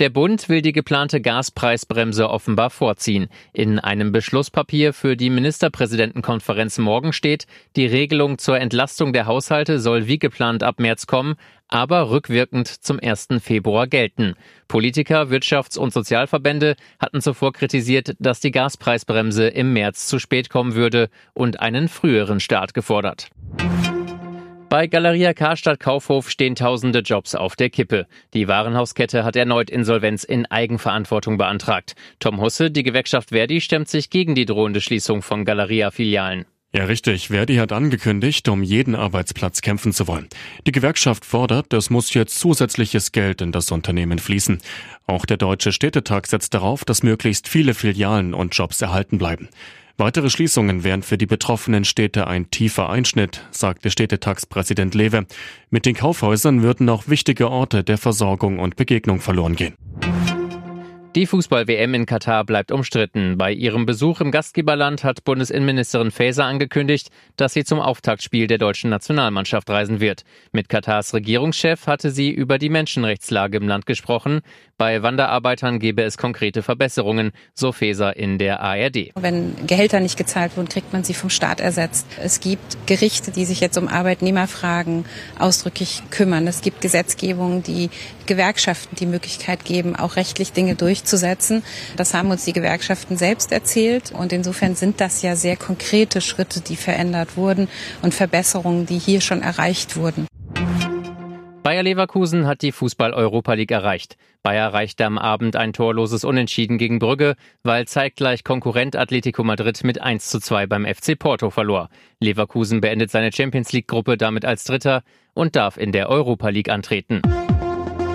Der Bund will die geplante Gaspreisbremse offenbar vorziehen. In einem Beschlusspapier für die Ministerpräsidentenkonferenz morgen steht, die Regelung zur Entlastung der Haushalte soll wie geplant ab März kommen, aber rückwirkend zum 1. Februar gelten. Politiker, Wirtschafts- und Sozialverbände hatten zuvor kritisiert, dass die Gaspreisbremse im März zu spät kommen würde und einen früheren Start gefordert. Bei Galeria Karstadt Kaufhof stehen tausende Jobs auf der Kippe. Die Warenhauskette hat erneut Insolvenz in Eigenverantwortung beantragt. Tom Husse, die Gewerkschaft Verdi, stemmt sich gegen die drohende Schließung von Galeria-Filialen. Ja, richtig. Verdi hat angekündigt, um jeden Arbeitsplatz kämpfen zu wollen. Die Gewerkschaft fordert, es muss jetzt zusätzliches Geld in das Unternehmen fließen. Auch der Deutsche Städtetag setzt darauf, dass möglichst viele Filialen und Jobs erhalten bleiben. Weitere Schließungen wären für die betroffenen Städte ein tiefer Einschnitt, sagte Städtetagspräsident Lewe. Mit den Kaufhäusern würden auch wichtige Orte der Versorgung und Begegnung verloren gehen. Die Fußball-WM in Katar bleibt umstritten. Bei ihrem Besuch im Gastgeberland hat Bundesinnenministerin Faeser angekündigt, dass sie zum Auftaktspiel der deutschen Nationalmannschaft reisen wird. Mit Katars Regierungschef hatte sie über die Menschenrechtslage im Land gesprochen. Bei Wanderarbeitern gebe es konkrete Verbesserungen, so Faeser in der ARD. Wenn Gehälter nicht gezahlt wurden, kriegt man sie vom Staat ersetzt. Es gibt Gerichte, die sich jetzt um Arbeitnehmerfragen ausdrücklich kümmern. Es gibt Gesetzgebungen, die Gewerkschaften die Möglichkeit geben, auch rechtlich Dinge durch durchzusetzen. Das haben uns die Gewerkschaften selbst erzählt und insofern sind das ja sehr konkrete Schritte, die verändert wurden und Verbesserungen, die hier schon erreicht wurden. Bayer Leverkusen hat die Fußball-Europa League erreicht. Bayer erreichte am Abend ein torloses Unentschieden gegen Brügge, weil zeitgleich Konkurrent Atletico Madrid mit 1 zu 2 beim FC Porto verlor. Leverkusen beendet seine Champions League-Gruppe damit als Dritter und darf in der Europa League antreten.